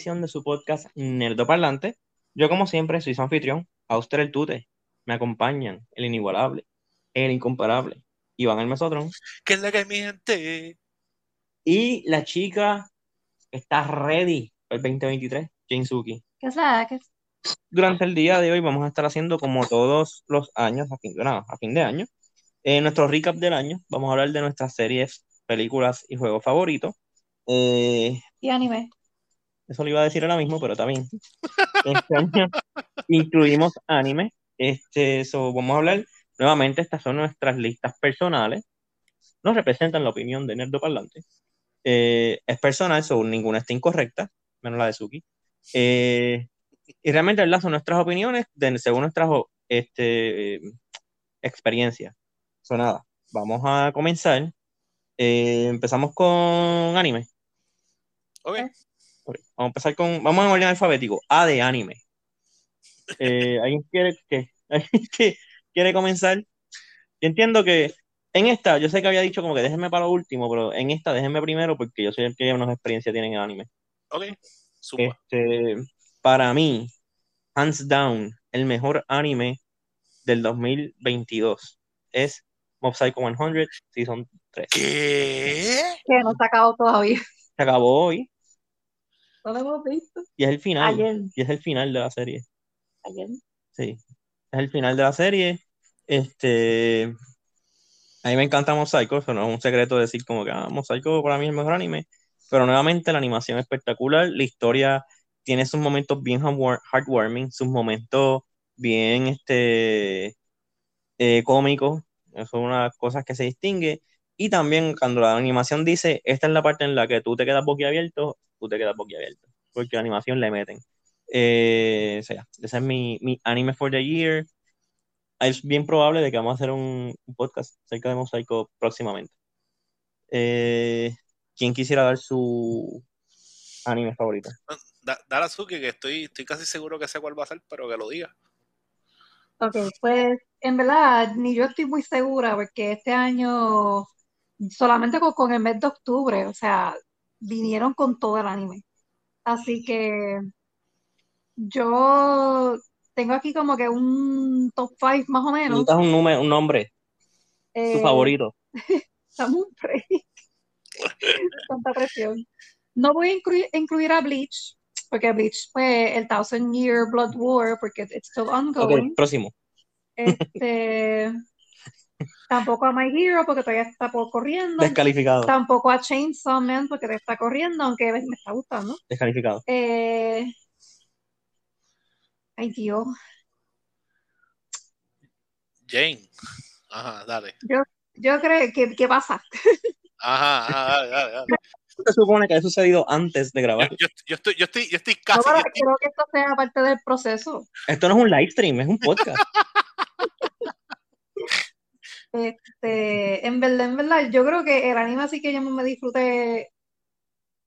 edición de su podcast Nerdo Parlante. Yo, como siempre, soy su anfitrión, Auster el Tute. Me acompañan el inigualable, el incomparable, Iván el Mesotron. ¿Qué es la que mi gente? Y la chica está ready para el 2023, Jane Suki. ¿Qué es la que Durante el día de hoy vamos a estar haciendo, como todos los años, a fin de, nada, a fin de año, eh, nuestro recap del año. Vamos a hablar de nuestras series, películas y juegos favoritos. Eh, y anime? Eso lo iba a decir ahora mismo, pero también. Este año incluimos anime. Este, so, vamos a hablar nuevamente. Estas son nuestras listas personales. No representan la opinión de Nerdo Parlante. Eh, es personal, so, ninguna está incorrecta, menos la de Suki. Eh, y realmente, ¿verdad? Son nuestras opiniones según nuestras este, experiencias. So, nada, vamos a comenzar. Eh, empezamos con anime. Ok. Vamos a empezar con. Vamos en orden alfabético. A de anime. Eh, ¿Alguien quiere, que, ¿alguien que- quiere comenzar? Yo entiendo que en esta, yo sé que había dicho como que déjenme para lo último, pero en esta déjenme primero porque yo soy el que menos experiencia tiene en el anime. Ok. Zumba. Este, para mí, hands down, el mejor anime del 2022 es Mob Psycho 100 Season 3. ¿Qué? Que no se acabado todavía. Se acabó hoy No lo hemos visto. y es el final. Ayer. Y es el final de la serie. Ayer. Sí, es el final de la serie. Este, a mí me encanta Psycho, eso no es un secreto decir como que ah, Psycho para mí es el mejor anime, pero nuevamente la animación es espectacular, la historia tiene sus momentos bien heartwar- heartwarming, sus momentos bien este, eh, cómicos, eso es una de las cosas que se distingue, y también cuando la animación dice, esta es la parte en la que tú te quedas boquiabierto, tú te quedas boquiabierto, porque la animación le meten. Eh, o sea, ese es mi, mi anime for the year. Es bien probable de que vamos a hacer un, un podcast acerca de Mosaico próximamente. Eh, ¿quién quisiera dar su anime favorito? Da, dale a Suki que estoy, estoy casi seguro que sé cuál va a ser, pero que lo diga. Ok, pues en verdad ni yo estoy muy segura porque este año solamente con, con el mes de octubre, o sea, vinieron con todo el anime. Así que yo tengo aquí como que un top 5 más o menos. Necesitas un, número, un nombre, tu Eh, favorito. Dame un break. Tanta presión. No voy a incluir, incluir a Bleach, porque Bleach fue el Thousand Year Blood War, porque it's still ongoing. próximo. Este, tampoco a My Hero, porque todavía está por corriendo. Descalificado. Tampoco a Chainsaw Man, porque todavía está corriendo, aunque me está gustando. Descalificado. Eh, ay, Dios. Jane. Ajá, dale. Yo creo que, ¿qué pasa? Ajá, ajá, dale, dale, dale. Se supone que ha sucedido antes de Yo, grabar. yo, yo estoy, yo estoy, yo estoy No, casi. pero yo estoy- creo que esto sea parte del proceso. Esto no es un live stream, es un podcast. Este, en verdad, en verdad, yo creo que el anime así que yo me disfruté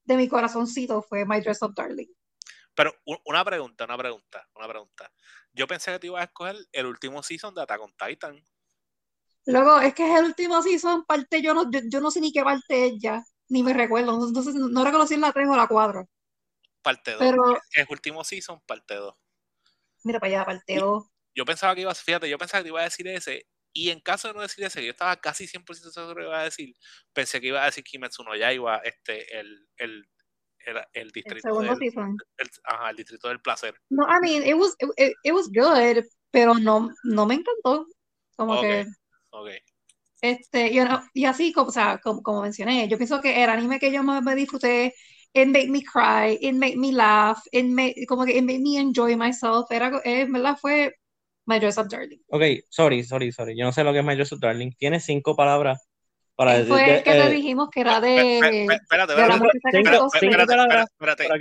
de mi corazoncito fue My Dress Up Darling. Pero una pregunta, una pregunta, una pregunta. Yo pensé que te ibas a escoger el último season de Attack on Titan. Luego, es que es el último season, parte yo no, yo, yo no sé ni qué parte es ya, ni me recuerdo, no, no no reconocí en la 3 o la 4, Parte 2. pero Es último season, parte 2. mira para allá, parte 2. Yo pensaba que ibas, fíjate, yo pensaba que te iba a decir ese. Y en caso de no decir ese, yo estaba casi 100% seguro que iba a decir, pensé que iba a decir Kimetsu no Yaiba, este, el, el, el, el El distrito segundo del, season. el- ajá, el distrito del placer. No, I mean, it was, it, it was good, pero no, no me encantó. Como Ok. que, Ok. este, you know, y así como, o sea, como, como mencioné, yo pienso que el anime que yo más me disfruté, it made me cry, it made me laugh, it made, como que it made me enjoy myself, era, eh, en verdad fue My Dress Up Darling. Ok, sorry, sorry, sorry. Yo no sé lo que es My Dress Up Darling. Tiene cinco palabras para Eh, Fue de- el que te eh, dijimos que era pe- de, Espérate, espérate, para que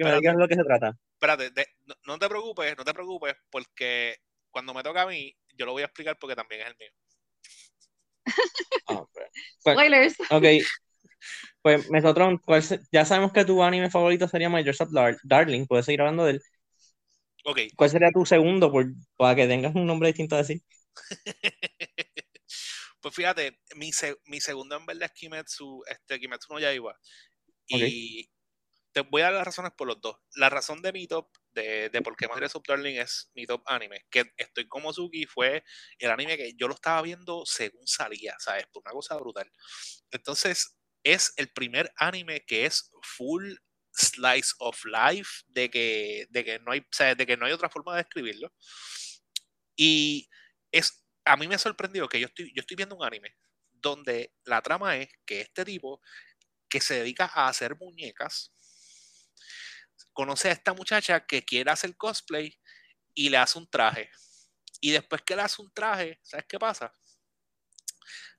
me espérate, digas lo que se trata. espérate, de- no, no te preocupes, no te preocupes, porque cuando me toca a mí, yo lo voy a explicar porque también es el mío. Ah, pues, pues, Spoilers. ok, pues Mesotron, ¿cuál se- ya sabemos que tu anime favorito sería My Dress Up Dar- Darling. Puedes seguir hablando de él. Ok, ¿Cuál sería tu segundo por, para que tengas un nombre distinto a decir? pues fíjate, mi, se- mi segundo en verdad es Kimetsu, este, Kimetsu no Yaiba. Y te voy a dar las razones por los dos. La razón de mi top, de, de por qué Madre of Darling es mi top anime, que estoy como Suki, fue el anime que yo lo estaba viendo según salía, ¿sabes? Por una cosa brutal. Entonces, es el primer anime que es full slice of life, de que, de que, no, hay, de que no hay otra forma de describirlo. Y es, a mí me ha sorprendido que yo estoy, yo estoy viendo un anime donde la trama es que este tipo que se dedica a hacer muñecas conoce a esta muchacha que quiere hacer cosplay y le hace un traje. Y después que le hace un traje, ¿sabes qué pasa?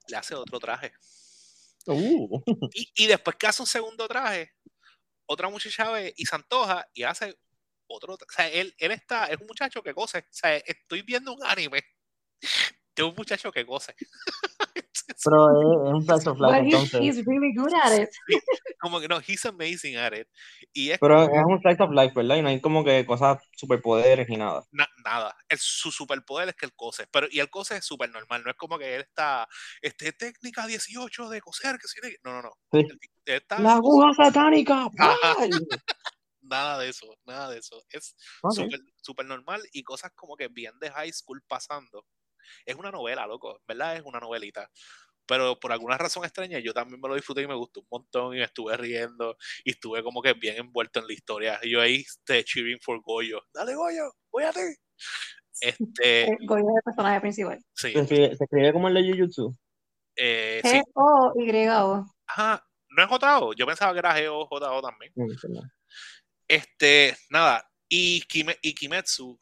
Le hace otro traje. Uh. Y, y, después que hace un segundo traje, otra muchacha ve y se antoja y hace otro. O sea, él, él está, es un muchacho que cose. O sea, estoy viendo un anime de un muchacho que cose. Pero es, un slice of life, entonces. He's really good at it. como que no, he's amazing at it. Y es Pero como, es un slice of life, ¿verdad? Y no hay como que cosas, superpoderes ni nada. na- nada. El, su superpoder es que él cose. Pero, y el cose es súper normal. No es como que él está, este, técnica 18 de coser, que sí, no, no, no. Sí. Él, está, ¡La aguja satánica! Nada de eso, nada de eso. Es Ok. súper súper normal y cosas como que bien de high school pasando. Es una novela, loco, ¿verdad? Es una novelita. Pero por alguna razón extraña, yo también me lo disfruté y me gustó un montón y me estuve riendo y estuve como que bien envuelto en la historia. Y yo ahí este, cheering for Goyo. Dale, Goyo, voy a ti. Este, Eh, Goyo es el personaje principal. sí, Se escribe, se escribe como el de Jujutsu. eh, sí. G-O-Y-O. Ajá, no es JO, yo pensaba que era GO, también. Perdón. Este, nada, y, Kime- y Kimetsu,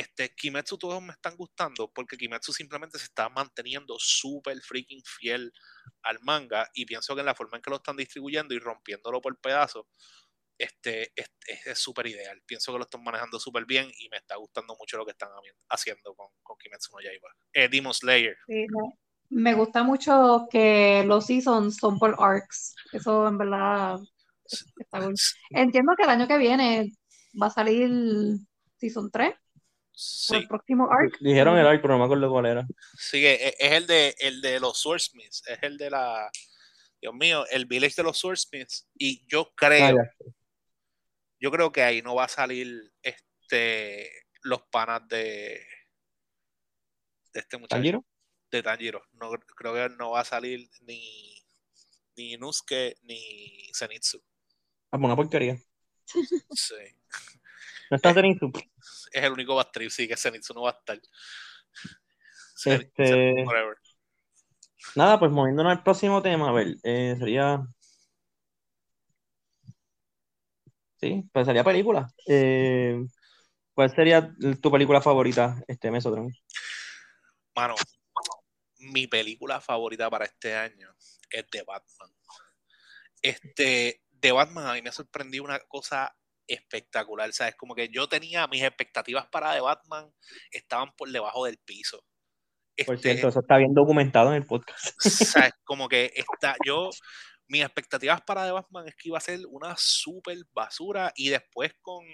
este, Kimetsu todos me están gustando porque Kimetsu simplemente se está manteniendo súper freaking fiel al manga y pienso que en la forma en que lo están distribuyendo y rompiéndolo por pedazos, este, es es súper ideal. Pienso que lo están manejando súper bien y me está gustando mucho lo que están haciendo con, con Kimetsu no Yaiba. Eh, Demon Slayer, Sí, me, me gusta mucho que los seasons son por arcs. Eso en verdad está cool. Entiendo que el año que viene va a salir season 3 por sí, el próximo arc. Dijeron el arc, pero no me acuerdo cuál era. sí, es, es el de, el de los Swordsmiths, es el de la, Dios mío, el village de los Swordsmiths y yo creo Ah, yo creo que ahí no va a salir este los panas de, de este muchacho ¿Tanjiro? de Tanjiro. No, creo que no va a salir ni ni Inosuke ni Zenitsu. Ah, pues una porquería. Sí. No está Zenitsu. Es el único bastrip, sí, que Zenitsu no va a estar. Este-. Nada, pues moviéndonos al próximo tema, a ver, eh, sería. Sí, pues sería película. Eh, ¿cuál sería tu película favorita, este Mesotron? Mano, mi película favorita para este año es The Batman. Este, The Batman a mí me sorprendió una cosa espectacular, ¿sabes? Como que yo tenía mis expectativas para The Batman estaban por debajo del piso. Por Este, cierto, eso está bien documentado en el podcast. ¿sabes? Como que está, yo, mis expectativas para The Batman es que iba a ser una super basura y después con,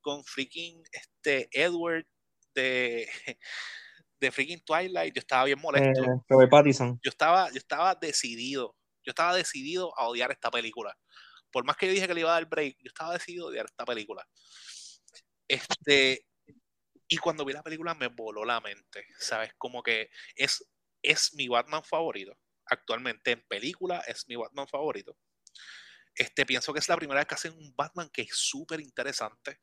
con freaking este Edward de, de freaking Twilight, yo estaba bien molesto. Eh, Robert Pattinson. yo estaba, yo estaba decidido, yo estaba decidido a odiar esta película. Por más que yo dije que le iba a dar break, yo estaba decidido odiar esta película. Este, y cuando vi la película me voló la mente, ¿sabes? Como que es, es mi Batman favorito. Actualmente en película es mi Batman favorito. Este, pienso que es la primera vez que hacen un Batman que es súper interesante,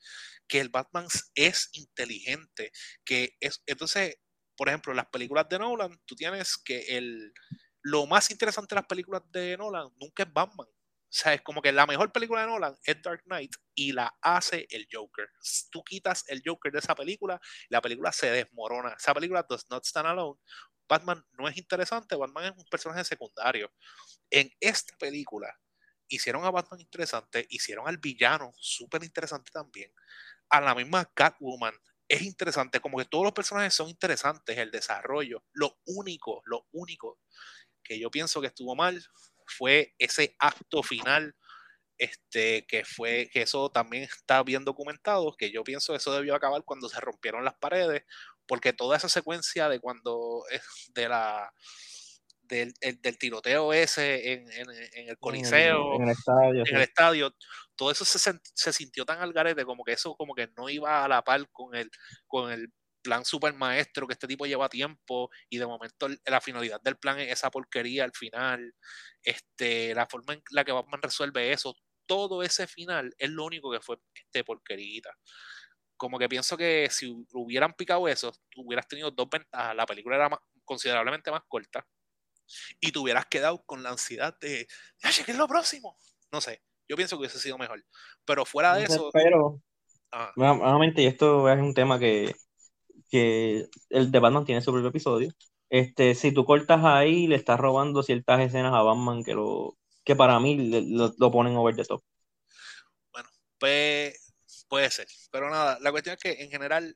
que el Batman es inteligente, que es, entonces, por ejemplo, las películas de Nolan, tú tienes que el, lo más interesante de las películas de Nolan nunca es Batman. O sea, es como que la mejor película de Nolan es Dark Knight y la hace el Joker. Tú quitas el Joker de esa película, la película se desmorona. Esa película does not stand alone. Batman no es interesante, Batman es un personaje secundario. En esta película hicieron a Batman interesante, hicieron al villano súper interesante también. A la misma Catwoman es interesante, como que todos los personajes son interesantes, el desarrollo. Lo único, lo único que yo pienso que estuvo mal fue ese acto final, este, que fue, que eso también está bien documentado, que yo pienso eso debió acabar cuando se rompieron las paredes, porque toda esa secuencia de cuando, de la, del, del tiroteo ese en, en, en el coliseo, en el estadio. en el estadio, todo eso se, se, sintió tan al garete como que eso como que no iba a la par con el, con el plan super maestro que este tipo lleva tiempo y de momento la finalidad del plan es esa porquería al final, este, la forma en la que Batman resuelve eso, todo ese final es lo único que fue este porquerita. Como que pienso que si hubieran picado eso, hubieras tenido dos ventajas. La película era considerablemente más corta y te hubieras quedado con la ansiedad de, ¿qué es lo próximo? No sé, yo pienso que hubiese sido mejor. Pero fuera de eso... Pero, nuevamente, y esto es un tema que, que el de Batman tiene su propio episodio. Este, si tú cortas ahí, le estás robando ciertas escenas a Batman que lo que para mí lo, lo ponen over the top. Bueno, pues puede ser. Pero nada, la cuestión es que en general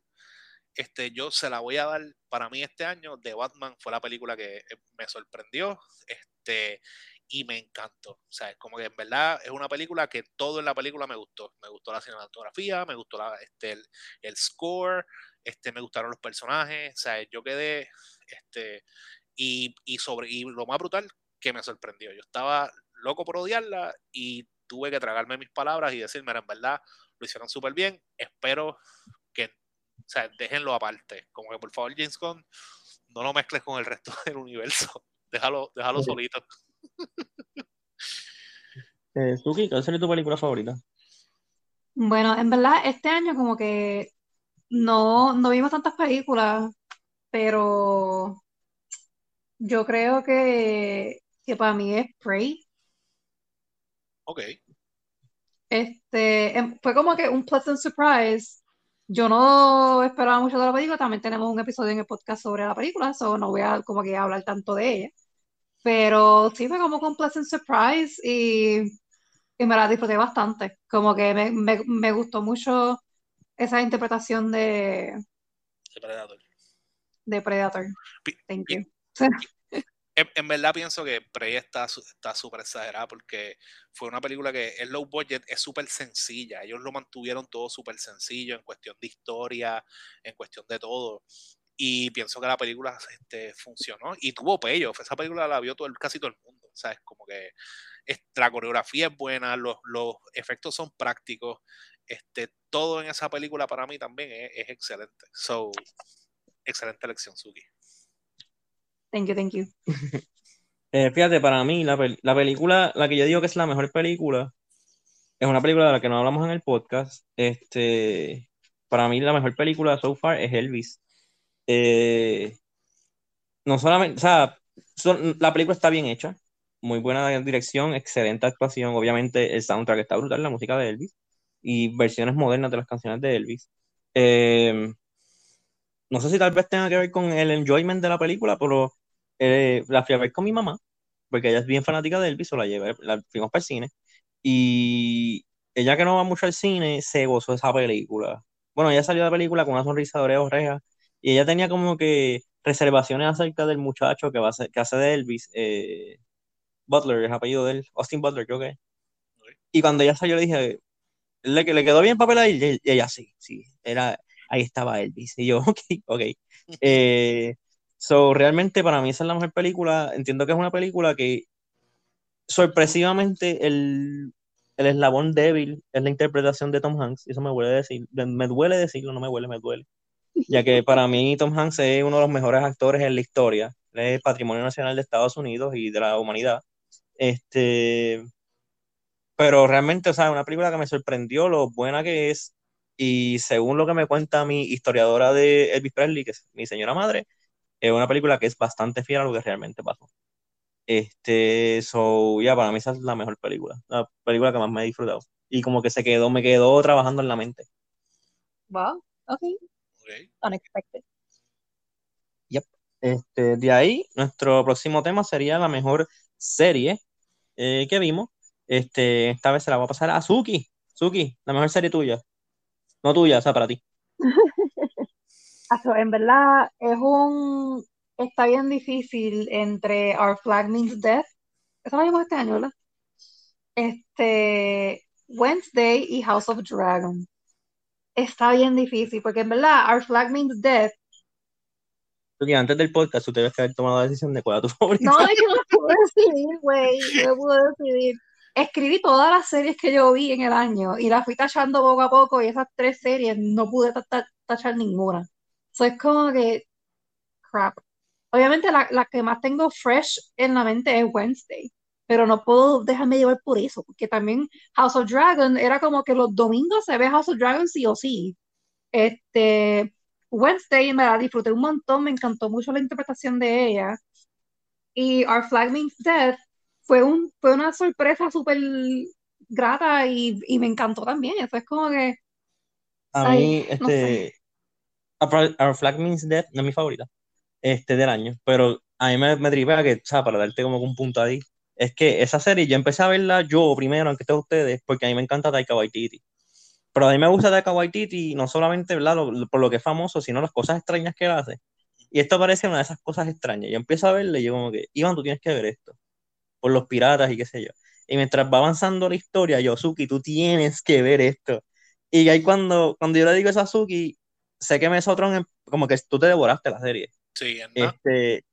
este, yo se la voy a dar para mí este año. The Batman fue la película que eh, me sorprendió este, y me encantó. O sea, es como que en verdad es una película que todo en la película me gustó. Me gustó la cinematografía, me gustó la, este, el, el, score, este, me gustaron los personajes. O sea, yo quedé. Este, y, y, sobre, y lo más brutal que me sorprendió. Yo estaba loco por odiarla y tuve que tragarme mis palabras y decirme, en verdad, lo hicieron súper bien. Espero que o sea, déjenlo aparte. Como que por favor, James Gunn, no lo mezcles con el resto del universo. Déjalo, déjalo solito. Eh, Suki, ¿cuál sería tu película favorita? Bueno, en verdad, este año como que no, no vimos tantas películas, pero yo creo que, que para mí es Prey. Ok. Este, em, fue como que un pleasant surprise yo no esperaba mucho de la película, también tenemos un episodio en el podcast sobre la película, eso no voy a como que hablar tanto de ella. Pero sí fue como un pleasant surprise y, y me la disfruté bastante. Como que me, me, me gustó mucho esa interpretación de, de Predator. De Predator. Thank you. en, verdad pienso que Prey está súper exagerada porque fue una película que es low budget, es súper sencilla. Ellos lo mantuvieron todo súper sencillo en cuestión de historia, en cuestión de todo. Y pienso que la película este, funcionó y tuvo payoff. Esa película la vio todo, casi todo el mundo. ¿sabes? Como que la coreografía es buena, los, los efectos son prácticos. Este, todo en esa película para mí también es, es excelente. So, excelente elección, Suki. Thank you, thank you. Eh, fíjate, para mí, la, la, película, la que yo digo que es la mejor película, es una película de la que no hablamos en el podcast. Este, para mí, la mejor película so far es Elvis. Eh, no solamente, o sea, la película está bien hecha, muy buena dirección, excelente actuación. Obviamente, el soundtrack está brutal, la música de Elvis y versiones modernas de las canciones de Elvis. Eh, no sé si tal vez tenga que ver con el enjoyment de la película, pero eh, la fui a ver con mi mamá, porque ella es bien fanática de Elvis, o la llevé, la fuimos para el cine, y ella que no va mucho al cine, se gozó esa película. Bueno, ella salió de la película con una sonrisa de oreja, y ella tenía como que reservaciones acerca del muchacho que, va a que hace de Elvis, eh, Butler, es apellido de él, Austin Butler, creo que Y cuando ella salió le dije, ¿le, le quedó bien papel ahí? Y ella, sí, sí, era, ahí estaba Elvis. Y yo, ok, ok. Eh, So, realmente para mí esa es la mejor película. Entiendo que es una película que sorpresivamente el, el eslabón débil es la interpretación de Tom Hanks. Y eso me duele decir, me duele decirlo, no me duele, me duele. Ya que para mí Tom Hanks es uno de los mejores actores en la historia. Es patrimonio nacional de Estados Unidos y de la humanidad. Este, pero realmente, o sea, una película que me sorprendió lo buena que es. Y según lo que me cuenta mi historiadora de Elvis Presley, que es mi señora madre, es una película que es bastante fiel a lo que realmente pasó. Este, so, ya, para mí esa es la mejor película, la película que más me he disfrutado. Y como que se quedó, me quedó trabajando en la mente. Wow, ok. Okay. Unexpected. Yep. Este, de ahí, nuestro próximo tema sería la mejor serie eh, que vimos. Este, esta vez se la voy a pasar a Suki. Suki, la mejor serie tuya. No tuya, o sea, para ti. en verdad es un está bien difícil entre Our Flag Means Death, eso lo vimos este año, ¿verdad? Este Wednesday y House of Dragon. Está bien difícil, porque en verdad Our Flag Means Death Porque antes del podcast tú debes haber tomado la decisión de cuál era tu favorito. No, yo no pude decidir, güey. No pude decidir. Escribí todas las series que yo vi en el año y las fui tachando poco a poco y esas tres series no pude ta- ta- tachar ninguna. So es como que, crap. Obviamente la, la que más tengo fresh en la mente es Wednesday, pero no puedo dejarme llevar por eso, porque también House of Dragon era como que los domingos se ve House of Dragon sí o sí. Este, Wednesday me la disfruté un montón, me encantó mucho la interpretación de ella. Y Our Flag Means Death fue, un, fue una sorpresa súper grata y, y me encantó también. Eso es como que, A ay, mí, no sé. este, Our Flag Means Death no es mi favorita este, del año, pero a mí me, me tripea que, o sea, para darte como un punto ahí, es que esa serie yo empecé a verla yo primero, aunque todos ustedes, porque a mí me encanta Taika Waititi. Pero a mí me gusta Taika Waititi no solamente. Lo- lo- por lo que es famoso, sino las cosas extrañas que él hace. Y esto parece una de esas cosas extrañas. Yo empiezo a verle y yo como que, Iván, tú tienes que ver esto, por los piratas y qué sé yo. Y mientras va avanzando la historia, yo, Suki, tú tienes que ver esto. Y ahí cuando, cuando yo le digo eso a Suki, sé que Mesotron, em- como que tú te devoraste la serie. Sí, nada. Este,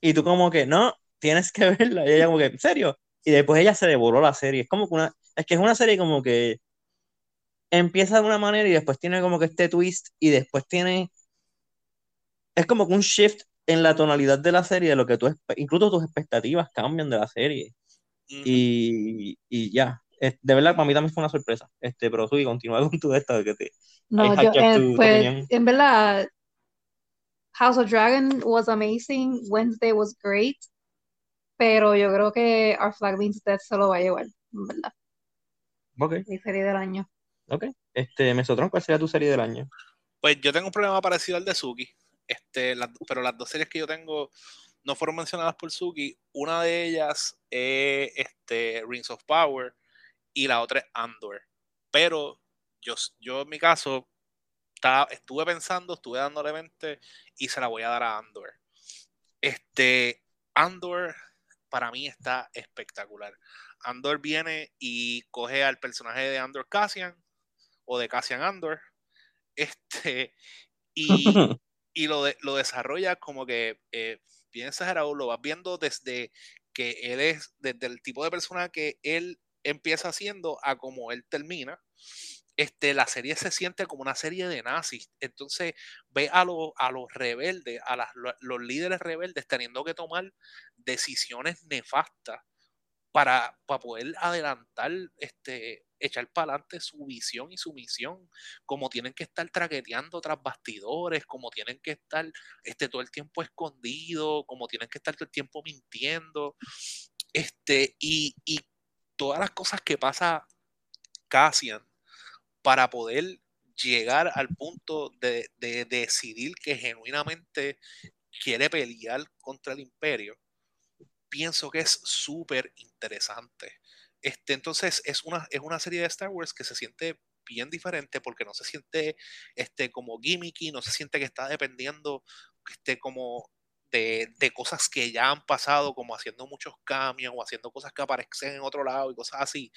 y tú como que, no, tienes que verla. Y ella como que, ¿en serio? Y después ella se devoró la serie. Es como que una, es que es una serie como que empieza de una manera y después tiene como que este twist y después tiene, es como que un shift en la tonalidad de la serie, de lo que tú, incluso tus expectativas cambian de la serie. Y, y ya, de verdad para mí también fue una sorpresa. Este, pero tú continúa con tu de esto, que te, No, yo, eh, pues, en verdad, House of Dragon was amazing, Wednesday was great, pero yo creo que Our Flag Means Death se lo va a llevar, en verdad, ok, mi serie del año. ok. Este, Mesotron, ¿cuál sería tu serie del año? Pues yo tengo un problema parecido al de Suki, este, las- pero las dos series que yo tengo no fueron mencionadas por Suki. Una de ellas es este, Rings of Power y la otra es Andor. Pero yo, yo en mi caso estaba- estuve pensando, estuve dándole mente y se la voy a dar a Andor. Este, Andor para mí está espectacular. Andor viene y coge al personaje de Andor Cassian o de Cassian Andor. Este, y, y lo, de- lo desarrolla como que eh, bien exagerado, lo vas viendo desde que él es, desde el tipo de persona que él empieza haciendo a como él termina. Este, la serie se siente como una serie de nazis. Entonces ve a, los a los rebeldes, a las- lo- los líderes rebeldes teniendo que tomar decisiones nefastas para, para poder adelantar, este, echar para adelante su visión y su misión, como tienen que estar traqueteando tras bastidores, como tienen que estar este, todo el tiempo escondido, como tienen que estar todo el tiempo mintiendo, este, y, y todas las cosas que pasa Cassian para poder llegar al punto de, de decidir que genuinamente quiere pelear contra el imperio, pienso que es súper interesante. Este, entonces es una, es una serie de Star Wars que se siente bien diferente porque no se siente este, como gimmicky, no se siente que está dependiendo este, como de, de cosas que ya han pasado, como haciendo muchos cambios o haciendo cosas que aparecen en otro lado y cosas así.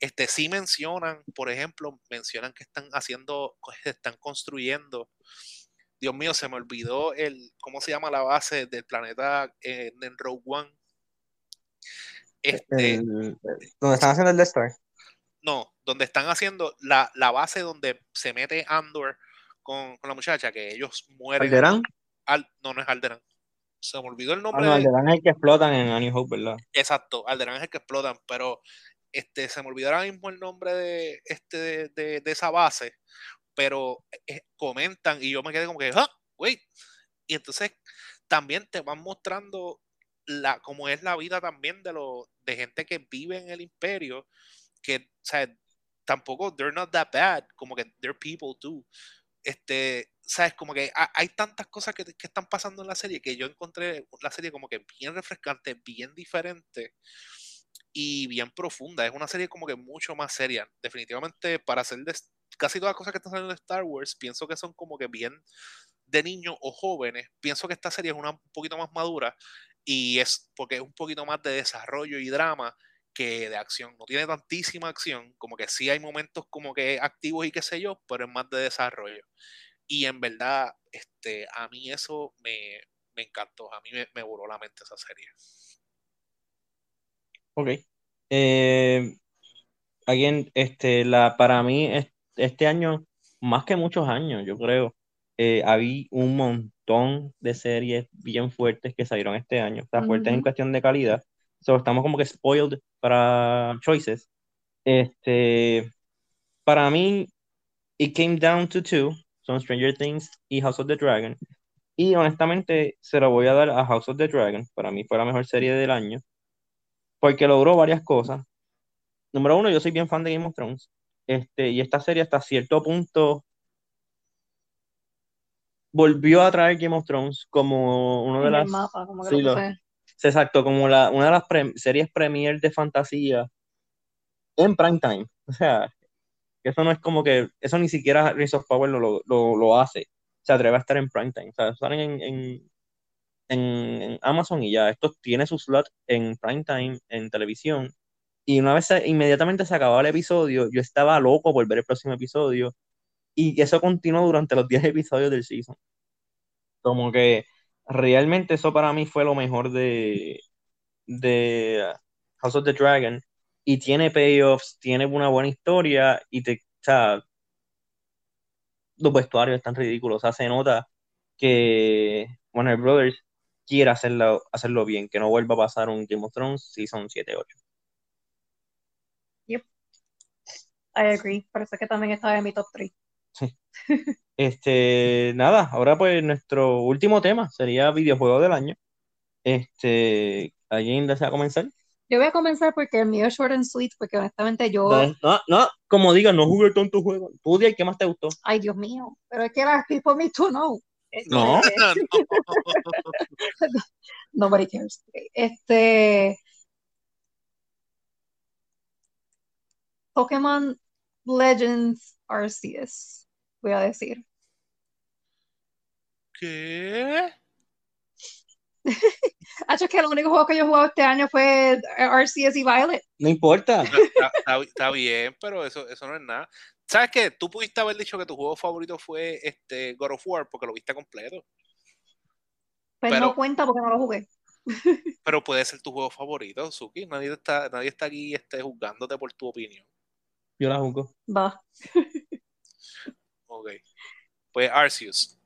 Este, sí mencionan, por ejemplo, mencionan que están haciendo, están construyendo Dios mío, se me olvidó el, ¿cómo se llama la base del planeta eh, en Rogue One? Este, El- donde están haciendo el Death Star. no, donde están haciendo la, la base donde se mete Andor con, con la muchacha, que ellos mueren. ¿Alderán? Al- no, no es Alderan. Se me olvidó el Ah, nombre no, de- Alderán es el que explotan en A New Hope, ¿verdad? Exacto, Alderaan es el que explotan, pero este, se me olvidó ahora mismo el nombre de, este, de, de- de esa base, pero eh, comentan y yo me quedé como que, ¡ah! Wait. Y entonces también te van mostrando la, cómo es la vida también de, lo, de gente que vive en el imperio, que, o sea, tampoco, they're not that bad, como que they're people too. Este, sabes, como que ha- hay tantas cosas que, que están pasando en la serie que yo encontré la serie como que bien refrescante, bien diferente y bien profunda. Es una serie como que mucho más seria. Definitivamente, para hacer de casi todas las cosas que están saliendo de Star Wars, pienso que son como que bien de niños o jóvenes. Pienso que esta serie es una un poquito más madura y es porque es un poquito más de desarrollo y drama que de acción. No tiene tantísima acción, como que sí hay momentos como que activos y qué sé yo, pero es más de desarrollo. Y en verdad, este, a mí eso me, me encantó. A mí me, me voló la mente esa serie. Ok. Eh, alguien, este, la, para mí, es- este año, más que muchos años, yo creo, eh, había un montón de series bien fuertes que salieron este año. O sea, fuertes en Ujú. cuestión de calidad. So, estamos como que spoiled para choices. Este, para mí, it came down to two, son Stranger Things y House of the Dragon. Y honestamente, se lo voy a dar a House of the Dragon. Para mí fue la mejor serie del año. Porque logró varias cosas. Número uno, yo soy bien fan de Game of Thrones. Este, y esta serie hasta cierto punto volvió a traer Game of Thrones como uno de En el las... mapa, como que sí, lo exacto, como la, una de las pre- series premier de fantasía en prime time. O sea, eso no es como que, eso ni siquiera Rings of Power lo, lo, lo, lo hace. Se atreve a estar en prime time. O sea, salen en, en, en, Amazon y ya. Esto tiene su slot en prime time, en televisión. Y una vez inmediatamente se acababa el episodio, yo estaba loco por ver el próximo episodio. Y eso continuó durante los 10 episodios del season. Como que realmente eso para mí fue lo mejor de, de House of the Dragon. Y tiene payoffs, tiene una buena historia y te, o sea, los vestuarios están ridículos. O sea, se nota que Warner Brothers quiere hacerlo, hacerlo bien, que no vuelva a pasar un Game of Thrones Season 7-8. I agree. Parece que también estaba en mi top 3. Este, nada, ahora pues nuestro último tema sería videojuego del año. Este, ¿alguien desea comenzar? Yo voy a comenzar porque el mío es short and sweet, porque honestamente yo, Dale. No, no, como diga, no jugué tanto juego. Tú di el que más te gustó. ay Dios mío, pero es que las people need to know. Este, No. Nobody cares. Este. Pokémon Legends Arceus, voy a decir. ¿Qué? Hacho, que el único juego que yo he jugado este año fue Arceus y Violet. No importa. Está, está- está bien, pero eso, eso no es nada. ¿Sabes qué? Tú pudiste haber dicho que tu juego favorito fue este God of War porque lo viste completo. Pues Pero- no cuenta porque no lo jugué. Pero puede ser tu juego favorito, Suki. Nadie está, nadie está aquí este, juzgándote por tu opinión. Yo la juzgo. Va. Ok. Pues Arceus.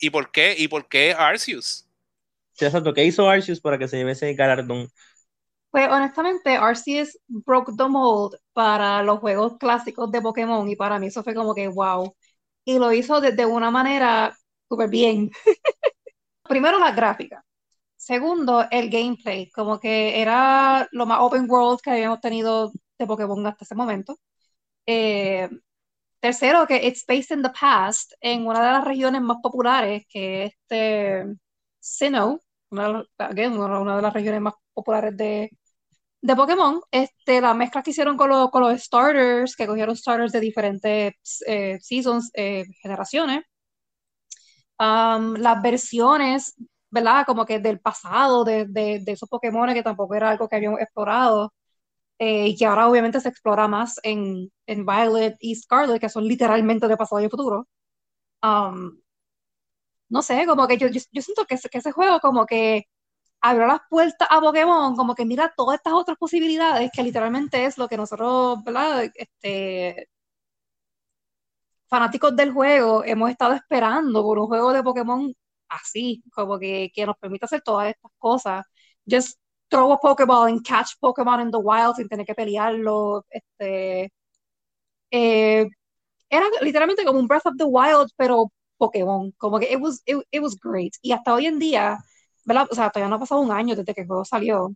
¿Y por qué? ¿Y por qué Arceus? Sí, exacto. ¿Qué hizo Arceus para que se lleve ese galardón? Pues honestamente, Arceus broke the mold para los juegos clásicos de Pokémon y para mí eso fue como que wow. Y lo hizo de, una manera súper bien. Primero la gráfica. Segundo, el gameplay, como que era lo más open world que habíamos tenido de Pokémon hasta ese momento. Eh, tercero, que it's based in the past, en una de las regiones más populares, que es este Sinnoh, una again, una de las regiones más populares de, de Pokémon. Este, la mezcla que hicieron con, los- con los starters, que cogieron starters de diferentes eh, seasons, eh, generaciones. Um, las versiones, ¿verdad? Como que del pasado, de, de, de esos Pokémon que tampoco era algo que habíamos explorado. eh, y que ahora obviamente se explora más en, en Violet y Scarlet, que son literalmente de pasado y futuro. Um, no sé, como que yo, yo, siento que, ese- juego como que abrió las puertas a Pokémon, como que mira todas estas otras posibilidades, que literalmente es lo que nosotros, ¿verdad? Este, fanáticos del juego hemos estado esperando por un juego de Pokémon así, como que, que nos permita hacer todas estas cosas. Just throw a Pokéball and catch Pokémon in the wild sin tener que pelearlo. Este, eh, era literalmente como un Breath of the Wild, pero Pokémon. Como que it was, it, it was great. Y hasta hoy en día, ¿verdad? O sea, todavía no ha pasado un año desde que el juego salió.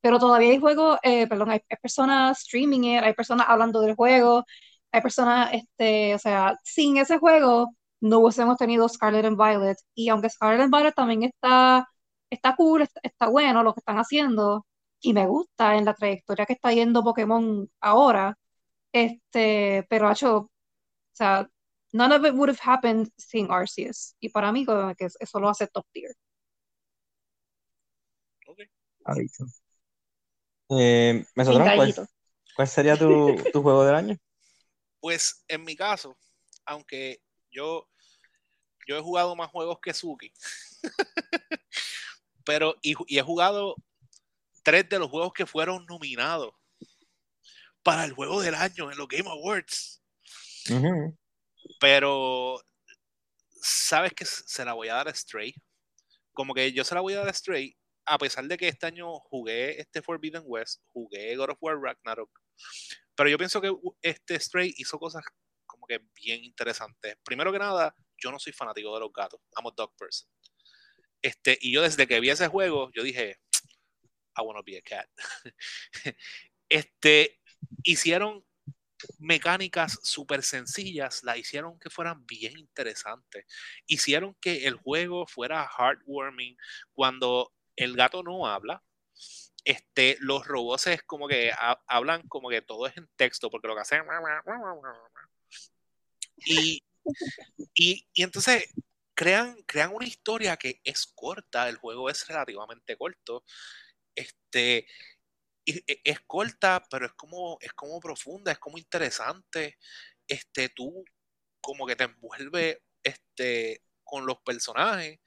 Pero todavía hay juegos, eh, perdón, hay, hay personas streaming it, hay personas hablando del juego, hay personas, este, o sea, sin ese juego no hubiésemos tenido Scarlet and Violet. Y aunque Scarlet and Violet también está, está cool, está, está bueno lo que están haciendo, y me gusta en la trayectoria que está yendo Pokémon ahora, este, pero hecho, o sea, none of it would have happened sin Arceus. Y para mí, como que eso lo hace top tier. Aviso. Eh, Sin Mesotrón, ¿cuál, cuál sería tu, tu juego del año? Pues en mi caso, aunque yo, yo he jugado más juegos que Suki, Pero, y, y he jugado tres de los juegos que fueron nominados para el juego del año en los Game Awards. Ujú. Pero, ¿sabes que Se la voy a dar a Stray. Como que yo se la voy a dar a Stray, a pesar de que este año jugué este Forbidden West, jugué God of War Ragnarok. Pero yo pienso que este Stray hizo cosas como que bien interesantes. Primero que nada, yo no soy fanático de los gatos. I'm a dog person. Este, y yo desde que vi ese juego, yo dije, I wanna be a cat. este, hicieron mecánicas súper sencillas, la hicieron que fueran bien interesantes. Hicieron que el juego fuera heartwarming cuando el gato no habla. Este, los robots es como que ha- hablan como que todo es en texto, porque lo que hacen. Y, y, y entonces crean, crean una historia que es corta, el juego es relativamente corto. Este, e- es corta, pero es como, es como profunda, es como interesante. Este, tú como que te envuelve este, con los personajes.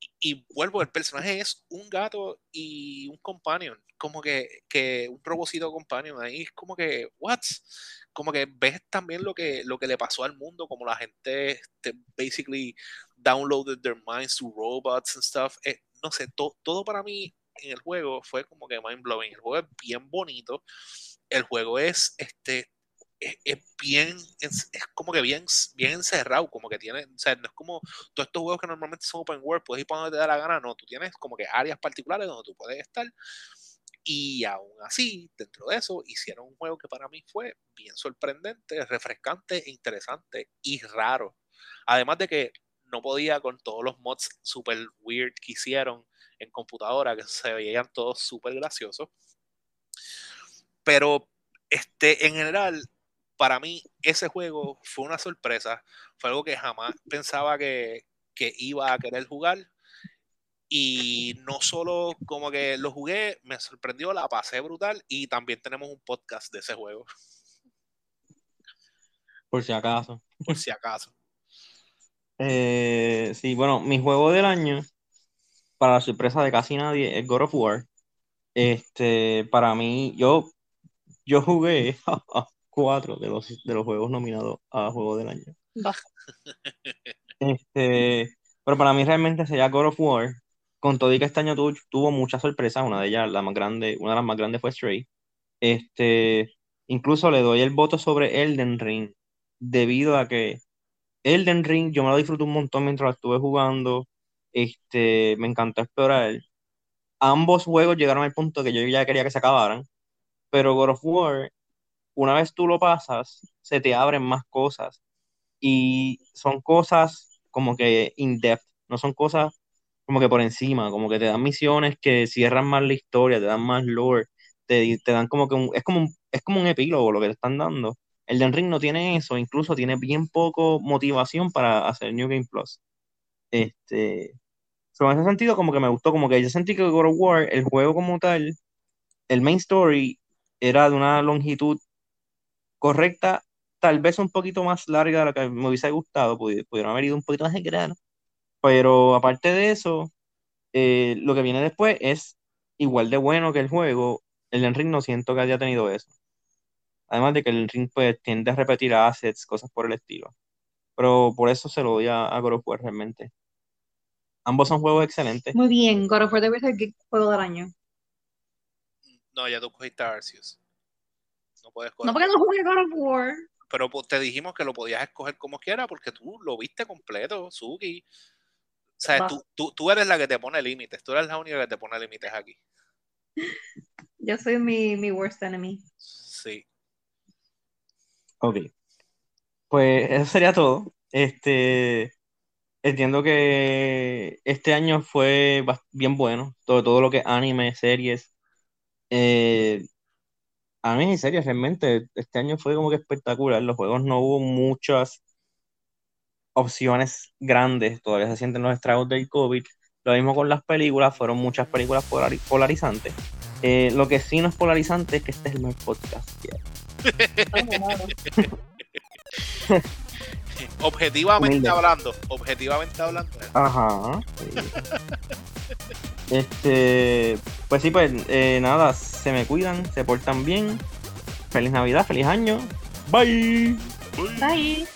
Y, y vuelvo, el personaje es un gato y un companion, como que, que un robocito companion. Ahí es como que, what? Como que ves también lo que, lo que le pasó al mundo, como la gente este, basically downloaded their minds to robots and stuff. Eh, no sé, to- todo para mí en el juego fue como que mind blowing. El juego es bien bonito. El juego es este es, es bien es, es como que bien bien encerrado, como que tiene, o sea, no es como todos estos juegos que normalmente son open world, puedes ir para donde te da la gana, no, tú tienes como que áreas particulares donde tú puedes estar. Y aún así, dentro de eso, hicieron un juego que para mí fue bien sorprendente, refrescante, e interesante y raro. Además de que no podía con todos los mods super weird que hicieron en computadora, que se veían todos súper graciosos. Pero este, en general, para mí ese juego fue una sorpresa. Fue algo que jamás pensaba que, que iba a querer jugar. Y no solo como que lo jugué, me sorprendió, la pasé brutal y también tenemos un podcast de ese juego, Por si acaso. por si acaso. Eh, sí, bueno, mi juego del año, para la sorpresa de casi nadie, es God of War. Este, para mí, yo, yo jugué cuatro de los, de los juegos nominados a Juego del Año. Este, pero para mí realmente sería God of War. Con todo y que este año tuvo, tuvo muchas sorpresas, una de ellas, la más grande, una de las más grandes fue Stray. Este, incluso le doy el voto sobre Elden Ring, debido a que Elden Ring yo me lo disfruté un montón mientras lo estuve jugando. Este, me encantó explorar. Ambos juegos llegaron al punto que yo ya quería que se acabaran, pero God of War, una vez tú lo pasas, se te abren más cosas y son cosas como que in-depth, no son cosas como que por encima, como que te dan misiones que cierran más la historia, te dan más lore, te, te dan como que un, es como un, es como un epílogo lo que te están dando. Elden Ring no tiene eso, incluso tiene bien poco motivación para hacer New Game Plus. Este, so, en ese sentido como que me gustó, como que yo sentí que God of War, el juego como tal, el main story era de una longitud correcta, tal vez un poquito más larga de la que me hubiese gustado, pudi- pudieron haber ido un poquito más de grano, pero aparte de eso, eh, lo que viene después es igual de bueno que el juego, el Ring no siento que haya tenido eso. Además de que el Ring pues tiende a repetir assets, cosas por el estilo. Pero por eso se lo doy a, a God War realmente. Ambos son juegos excelentes. Muy bien, God of War debe ser el juego del año. No, ya tú cogiste a Arceus. No puedes coger. No porque no jugué God of War. Pero pues, te dijimos que lo podías escoger como quiera porque tú lo viste completo, Suki. O sea, tú, tú, tú eres la que te pone límites. Tú eres la única que te pone límites aquí. Yo soy mi, mi worst enemy. Sí. Ok. Pues eso sería todo. Este, entiendo que este año fue bien bueno. Todo, todo lo que anime, series. Eh, anime y series realmente. Este año fue como que espectacular. Los juegos no hubo muchas opciones grandes. Todavía se sienten los estragos del COVID. Lo mismo con las películas. Fueron muchas películas polari- polarizantes. Eh, lo que sí no es polarizante es que este es el mejor podcast. hay. Objetivamente Humilde. hablando, objetivamente hablando. Ajá. sí. Este, pues sí, pues eh, nada, se me cuidan, se portan bien. Feliz Navidad, feliz año. Bye. Bye.